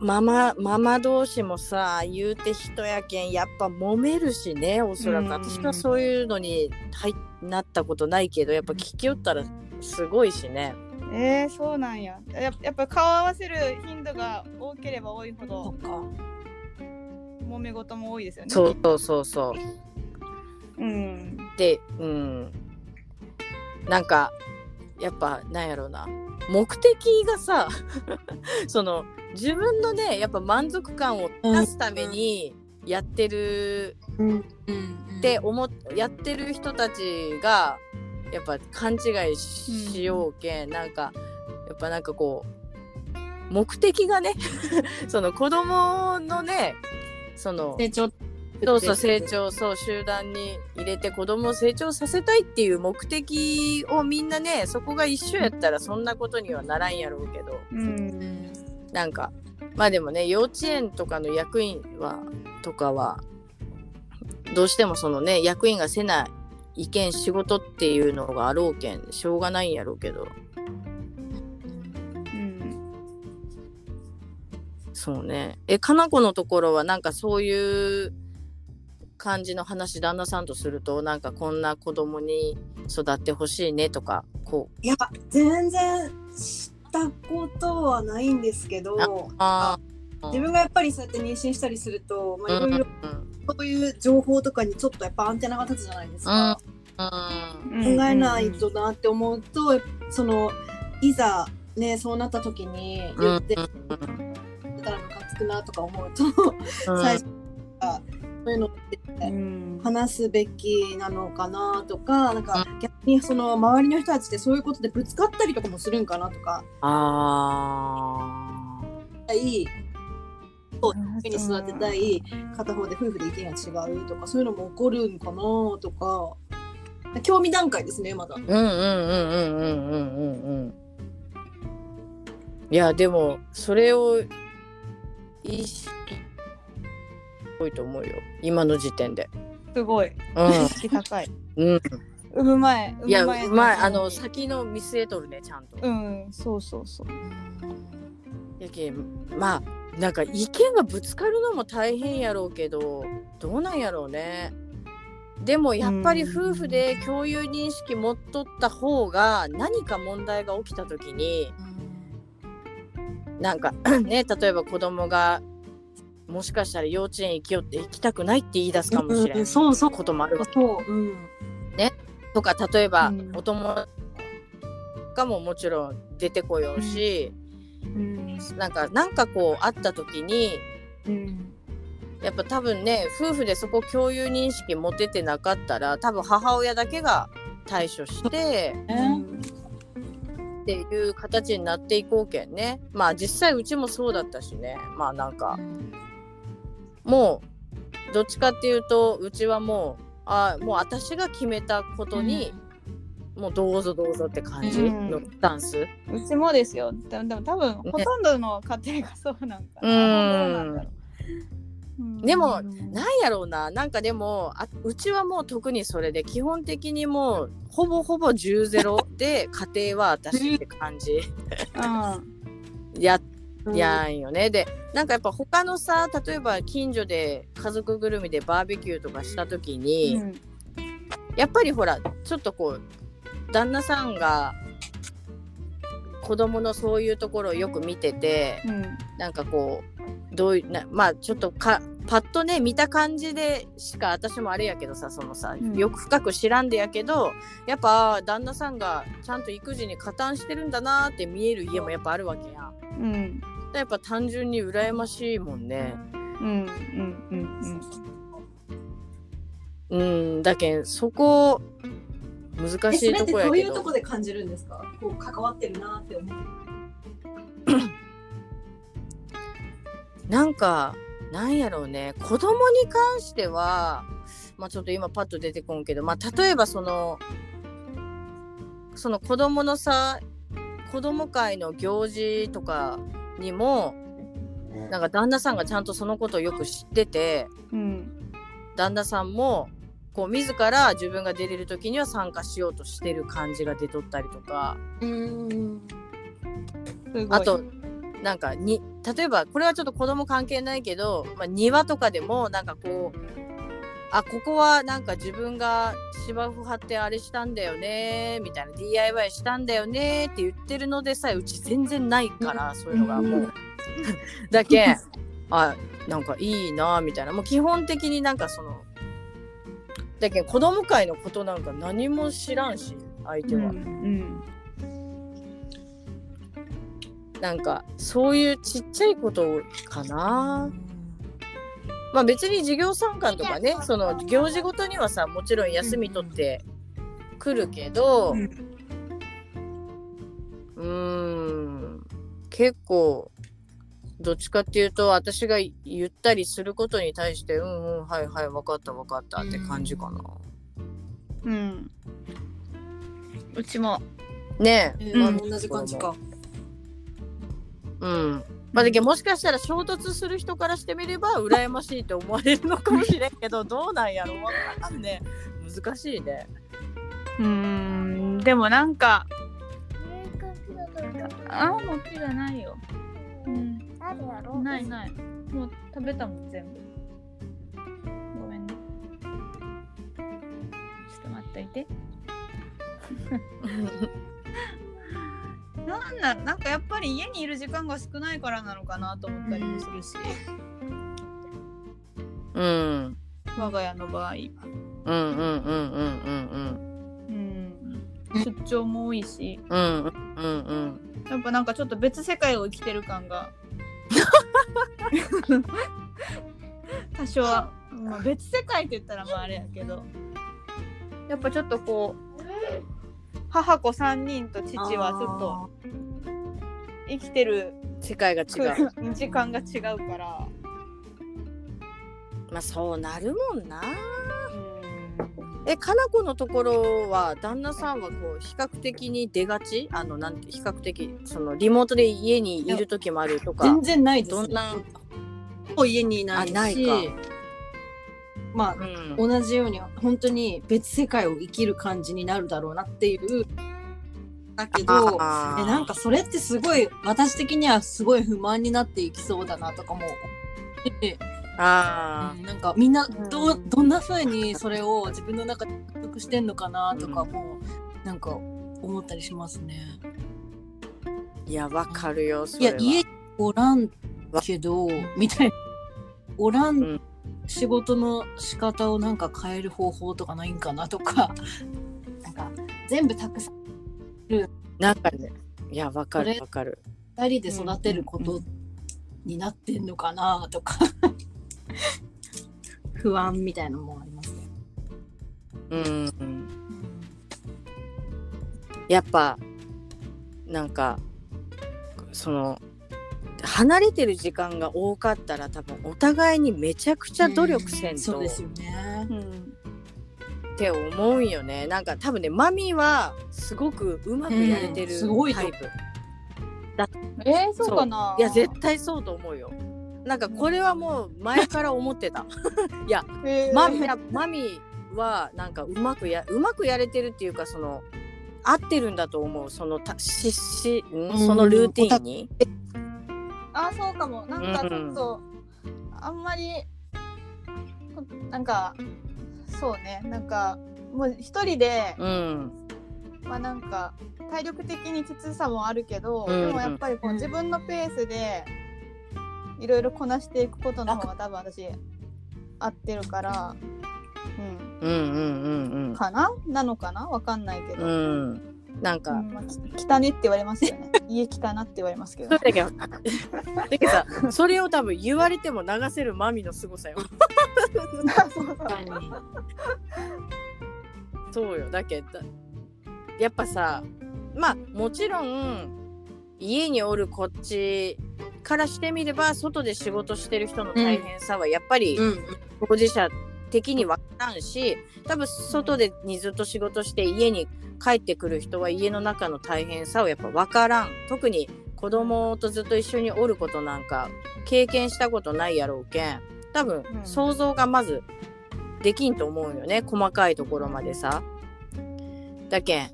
ママママ同士もさ言うて人やけんやっぱ揉めるしねおそらく、うん私はそういうのに入なったことないけどやっぱ聞きよったらすごいしね。えー、そうなんや。ややっぱ顔合わせる頻度が多ければ多いほどか。揉め事も多いですよね。そうそうそうそう。うん。でうん。なんかやっぱなんやろうな目的がさ その自分のねやっぱ満足感を出すためにやってるって思っやってる人たちがやっぱ勘違いししようけん、なんかやっぱなんかこう目的がね その子供のねその成長そうそう成長そう集団に入れて子供を成長させたいっていう目的をみんなねそこが一緒やったらそんなことにはならんやろうけど。うん。なんかまあでもね幼稚園とかの役員はとかはどうしてもそのね役員がせないけん仕事っていうのがあろうけんしょうがないんやろうけど。うん。そうね。えかな子のところはなんかそういう感じの話旦那さんとするとなんかこんな子供に育ってほしいねとかこう。いや全然したことはないんですけどあ自分がやっぱりそうやって妊娠したりすると、まあ、いろいろうんそういう情報とかにちょっとやっぱアンテナが立つじゃないですか、うん考えないとなって思うとそのいざねそうなった時に言ってたらムカつくなとか思うと、最初からそういうのってうん。話すべきなのかなとかなんか逆にその周りの人たちってそういうことでぶつかったりとかもするんかなとか。あいいそうに育てたい片方で夫婦で意見が違うとかそういうのも起こるんかなとか。興味段階ですねまだ。うんうんうんうんうんうんうんうん。いやでもそれを意識多いと思うよ。今の時点で。すごい。う意識高い。ん、うん、産む前産いやむ前まああの先の見据えとるねちゃんと。うんそうそうそう。やけんまあなんか意見がぶつかるのも大変やろうけどどうなんやろうね。でもやっぱり夫婦で共有認識持っとった方が何か問題が起きた時になんか ね例えば子供がもしかしたら幼稚園行きよって行きたくないって言い出すかもしれうんんそうそう。こともある。わそう、うん、とか例えば、うん。お友達がももちろん出てこようし、うん。なんかなんかこう会った時にうん。やっぱ多分ね夫婦でそこ共有認識持ててなかったら多分母親だけが対処してっていう形になっていこうけんね。まあ実際うちもそうだったしね。まあなんかもうどっちかっていうとうちはもうあもう私が決めたことに、もうどうぞどうぞって感じのスタンス、うちもですよ。ででも多分ほとんどの家庭がそうなんかな、うん。でもなんやろうな。なんかでもあうちはもう特にそれで基本的にもうほぼほぼ10ゼロで家庭は私って感じ。ややんよね。でなんかやっぱ他のさ例えば近所で家族ぐるみでバーベキューとかした時うんに、うん。やっぱりほらちょっとこう旦那さんが子供のそういうところをよく見ててうん。なんかこうどういうなまあちょっとかパッとね見た感じでしか私もあれやけどさそのさ、うん。よく深く知らんでやけどやっぱ旦那さんがちゃんと育児に加担してるんだなって見える家もやっぱあるわけやん。うんやっぱ単純に羨ましいもんね。うんうんうんうんだけんそこ難しいえそれってとこやけどどういうとこ。で感じるんですか？こう関わってるなって思う。なんかなんやろうね子供に関してはまあちょっと今パッと出てこんけどまあ例えばそのその子供のさ子供会の行事とかにもなんか旦那さんがちゃんとそのことをよく知っててうん旦那さんもこう自ら自分が出れる時には参加しようとしてる感じが出とったりとか。うん。あとなんかに例えばこれはちょっと子供関係ないけど、まあ、庭とかでもなんかこうあここはなんか自分が芝生張ってあれしたんだよねみたいな DIY したんだよねって言ってるのでさえうち全然ないから、そういうのがもう。だけあなんかいいなみたいなもう基本的になんかそのだけ子供会のことなんか何も知らんし相手は。うんなんかそういうちっちゃいことかな。まあ別に授業参観とかねその行事ごとにはさもちろん休み取ってくるけどうんうーん結構どっちかっていうと私が言ったりすることに対してうんうんはいはい分かった分かったって感じかな。うんうちもねえ。えーまあ同じ感じか。うん。まあ、だけどもしかしたら衝突する人からしてみれば羨ましいと思われるのかもしれんけど どうなんやろ？わからんね難しいね。うーんでもなんかあもうピザないよ、うん、あるやろ。ないない。もう食べたもん全部。ごめんね。ちょっと待っといて なんだなんかやっぱり家にいる時間が少ないからなのかなと思ったりもするし、うん。我が家の場合、うんうんうんうんうん。うん、出張も多いし。うんうんうんうん。やっぱなんかちょっと別世界を生きてる感が。多少は、まあ、別世界って言ったらまああれやけど。やっぱちょっとこう母子3人と父はちょっと生きてる世界が違う。時間が違うから。まあそうなるもんな。うん。えかな子のところは旦那さんはこう比較的に出がち？あのなんて比較的そのリモートで家にいる時もあるとか。全然ないです。どんな？もう家にいないし、あないかまあうん。同じように本当に別世界を生きる感じになるだろうなっていう。だけどえなんかそれってすごい私的にはすごい不満になっていきそうだなとかも。あうんなんかみんなうん。ど,、どんな風にそれを自分の中で納得してんのかなとかも、なんか思ったりしますね。ーいやわかるよそれは。いや家おらんけどみたいな。おらうんん仕事の仕方をなんか変える方法とかないんかなとか。なんか全部たくさんなんかね。いやわかるわかる。二人で育てることになってんのかなとか。不安みたいなのもありますね。うん。やっぱなんかその離れてる時間が多かったら多分お互いにめちゃくちゃ努力せんとですよね。うん。て思うんよね。なんか多分ねマミはすごくうまくやれてるタイプ、えー、そうかな。いや絶対そうと思うよ。なんかこれはもう前から思ってた。えー。マミいやマミはなんかうまくやうまくやれてるっていうかその合ってるんだと思う。そのたししそのルーティンに。あそうかも。なんかちょっと、あんまりこなんかそうね。なんかもう一人で、うん。まあなんか体力的にきつさもあるけど、うんでもやっぱりこううん。自分のペースでいろいろこなしていくことの方が多分私合ってるから、うん。うんうんうん、かな？なのかな？わかんないけど、うんうんなんか、汚ねって言われますよね。家汚って言われますけどそれだけどだけどさそれを多分言われても流せるマミの凄さよ。そうそうそうよ。だけどやっぱさまあもちろん家におるこっちからしてみれば外で仕事してる人の大変さはやっぱりうん。当事者的に分からんし多分外でにずっと仕事して家に帰ってくる人は家の中の大変さをやっぱ分からん。特に子供とずっと一緒におることなんか経験したことないやろうけん。多分うん。想像がまずできんと思うよね。細かいところまでさ。だけん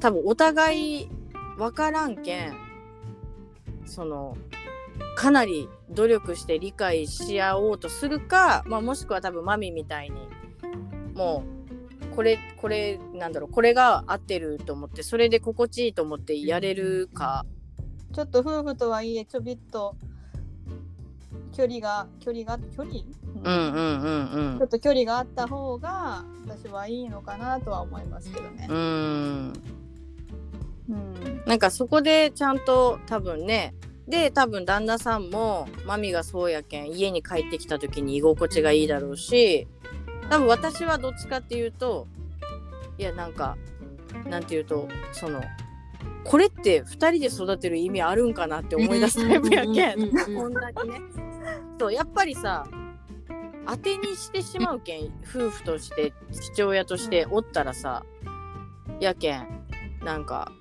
多分お互い分からんけんそのかなり努力して理解し合おうとするか、まあ、もしくは多分マミみたいにもうこれこれなんだろうこれが合ってると思ってそれで心地いいと思ってやれるか、ちょっと夫婦とはいえちょびっと距離が距離が距離、うんうんうんうん。ちょっと距離があった方が私はいいのかなとは思いますけどね。うん。うん。なんかそこでちゃんと多分ねで多分旦那さんもマミがそうやけん家に帰ってきた時に居心地がいいだろうし多分私はどっちかっていうといやなんかなんていうとそのこれって2人で育てる意味あるんかなって思い出すタイプやけん。こんなにね。そうやっぱりさ当てにしてしまうけん夫婦として父親としておったらさやけんなんか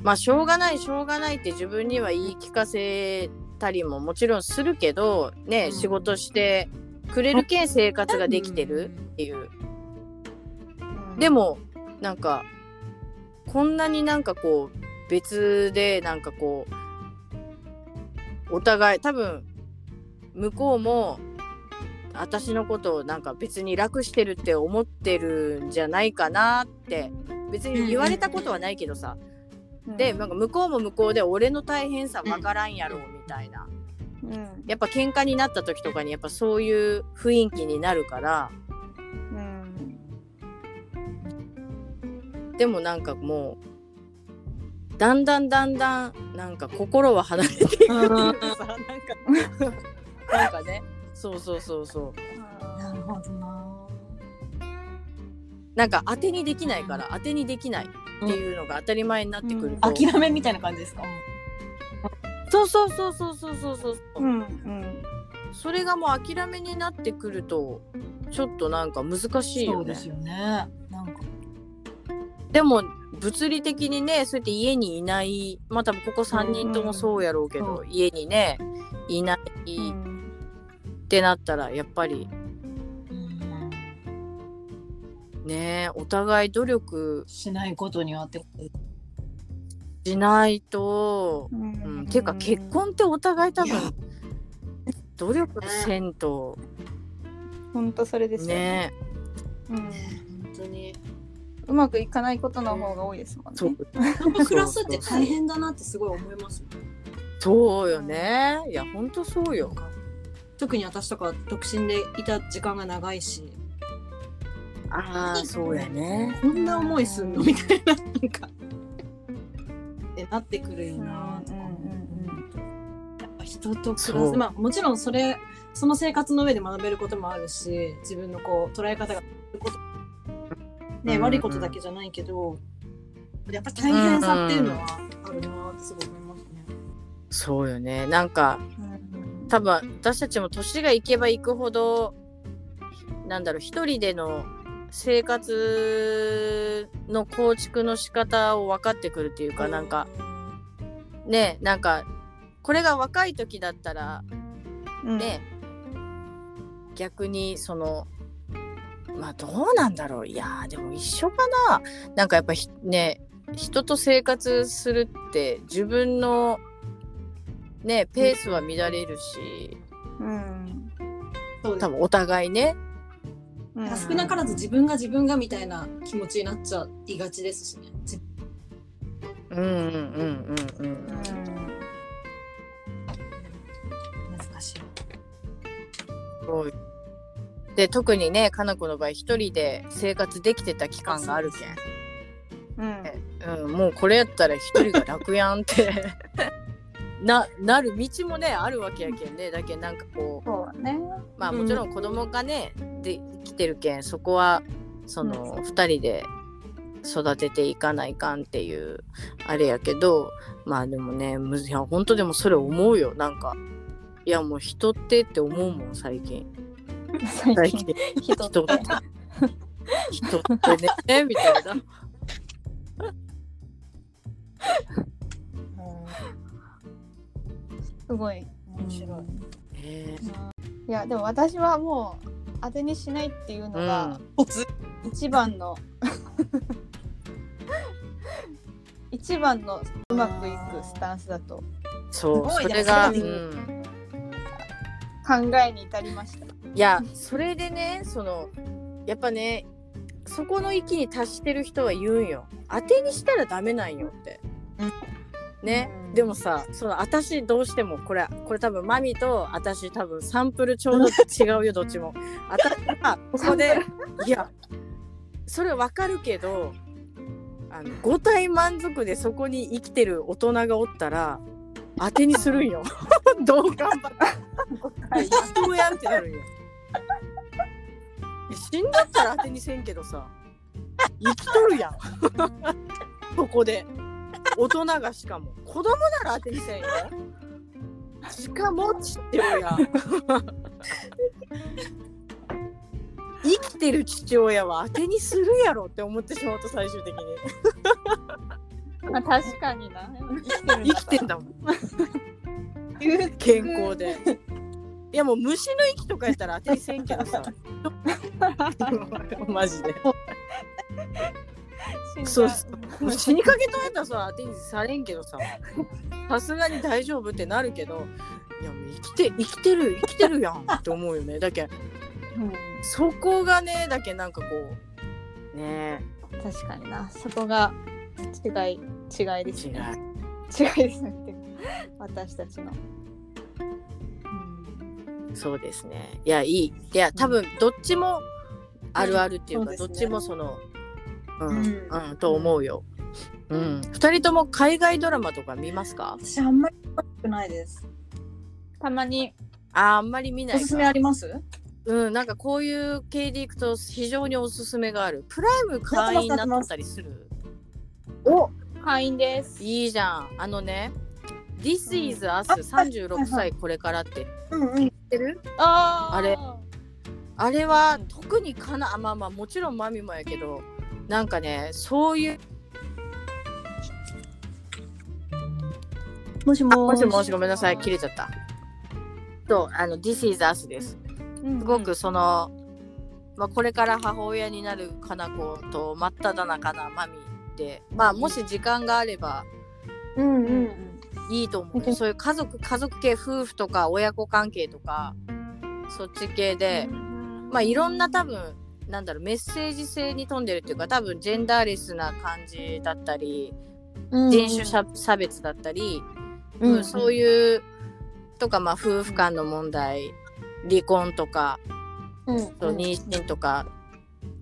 まあしょうがないしょうがないって自分には言い聞かせたりももちろんするけどね、うん。仕事してくれるけん生活ができてるっていう。でもなんかこんなになんかこう別でなんかこうお互い多分向こうも私のことをなんか別に楽してるって思ってるんじゃないかなって別に言われたことはないけどさ、でなんか向こうも向こうで俺の大変さ分からんやろみたいな。うん。やっぱ喧嘩になった時とかにやっぱそういう雰囲気になるから。うん。でもなんかもうだんだんだんだんなんか心は離れていく。っていうかさなんかなんかね。そうそうそうそう。なるほどな。なんか当てにできないから当てにできないっていうのが当たり前になってくると、諦めみたいな感じですか？そうそうそうそうそうそうそう、うんうん。それがもう諦めになってくるとちょっとなんか難しいよね。そうですよね。なんか。でも物理的にねそうやって家にいないまあ多分ここ3人ともそうやろうけど、う家にねいないうん。ってなったらやっぱりねお互い努力。しないことにはって。しないと、ううん。ん、ていうか結婚ってお互い多分努力せんと。本当それですよ。ね。うん。本当に。うまくいかないことの方が多いですもんね。そう。暮らすって大変だなってすごい思います。そうよね。いやほんとそうよ。特に私とか独身でいた時間が長いし、ああそうやね。こんな思いすんの？みたいななんか。ってなってくるよな。とか思う。やっぱ人と暮らす。まあもちろんそれその生活の上で学べることもあるし自分のこう捉え方がね、うん悪いことだけじゃないけどやっぱ大変さっていうのはあるなってすごい思いますね。そうよね。なんかうん。多分私たちも年がいけばいくほどなんだろう一人での生活の構築の仕方を分かってくるっていうか、なんかねなんかこれが若い時だったらうん。ね、逆にそのまあどうなんだろう。いやーでも一緒かな。なんかやっぱひね人と生活するって自分のねペースは乱れるしうん。そうです。多分お互いねうん。少なからず自分が自分がみたいな気持ちになっちゃいがちですしね。自うんうんうんうん。うん難しい。で特にねかな子の場合一人で生活できてた期間があるけん。うん。うん、もうこれやったら一人が楽やんって。ななる道もねあるわけやけんね。だけどなんかこう。そうだね。まあもちろん子供がね、できてるけんそこはその2人で育てていかないかんっていうあれやけどまあでもねむいや本当でもそれ思うよ。なんかいやもう人ってって思うもん最近。最近。人人って人ってねみたいな。すごい面白い。ねいやでも私はもう当てにしないっていうのがおつ。一番の。一一番のうまくいくスタンスだと。そうすごいねそれが、うん、考えに至りました。いやそれでねそのやっぱねそこの域に達してる人は言うんよ。当てにしたらダメなんよって、ね、うん。でもさその私どうしてもこれこれ多分マミと私多分サンプルちょうど違うよ どっちも。私はここでいやそれわかるけどあの五体満足でそこに生きてる大人がおったら当てにするんよ。どう頑張って一生やんってなるんよ。死んだったら当てにせんけどさ生きとるやん。そこで大人がしかも子供なら当てにせんよ。しかも父親。生きてる父親は当てにするやろって思ってしまうと最終的に。まあ、確かにな。生きてんだもん。健康で。いやもう虫の息とかやったら当てにせんけどさ。マジでそう死にかけとやったらさ当てにされんけどさ。さすがに大丈夫ってなるけど。いやもう生きて生きてる生きてるやんって思うよね。だけうん。そこがねだけなんかこうね確かにな。そこが違い違いですね。違いですね。私たちの。そうですね。いやいい。いや多分どっちもあるあるっていうか、そうですね。どっちもそのうん、うん。うん、と思うよ。うん。二人とも海外ドラマとか見ますか？私あんまり詳しくないです。たまに。あーあんまり見ないか。おすすめあります？うん、なんかこういう系でいくと非常におすすめがある。プライム会員になったりする。お。会員です。いいじゃん。あのね、This is Us あ36歳これからって。うんうん。てる？あー。あれ。あれは特にかな、まあまあもちろんマミもやけど、なんかね、そういう、もしもあもしもしごめんなさい、切れちゃった。と、あの、This is Us です。うんすごくその、まあ、これから母親になるかな子と真っ只中なマミで、まあ、もし時間があればうんうん。いいと思う。そういう家族家族系夫婦とか親子関係とかそっち系で、まあいろんな多分なんだろうメッセージ性に富んでるっていうか多分ジェンダーレスな感じだったり、うん。人種差差別だったり、うんうんそういうとかまあ夫婦間の問題離婚とかうん妊娠とか、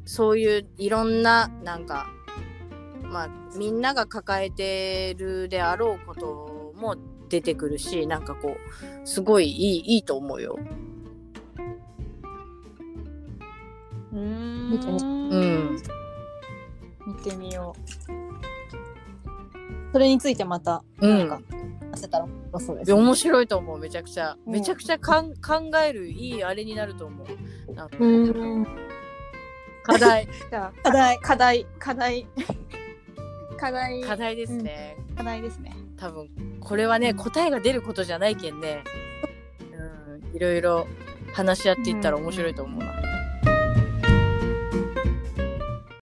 そういういろんななんかまあみんなが抱えてるであろうことも出てくるしなんかこうすごいいいいいと思うよ。うーん見てみう。ん、見てみよそれについてまたうん。なんか話せたら面白そうでいすや面白いと思うめちゃくちゃ、うん。めちゃくちゃかん考えるいいあれになると思う。なんか。うん。課題。課題。課題。課題。課題。課題ですね。課題ですね。多分これはね答えが出ることじゃないけんね、うん、いろいろ話し合っていったら面白いと思うな。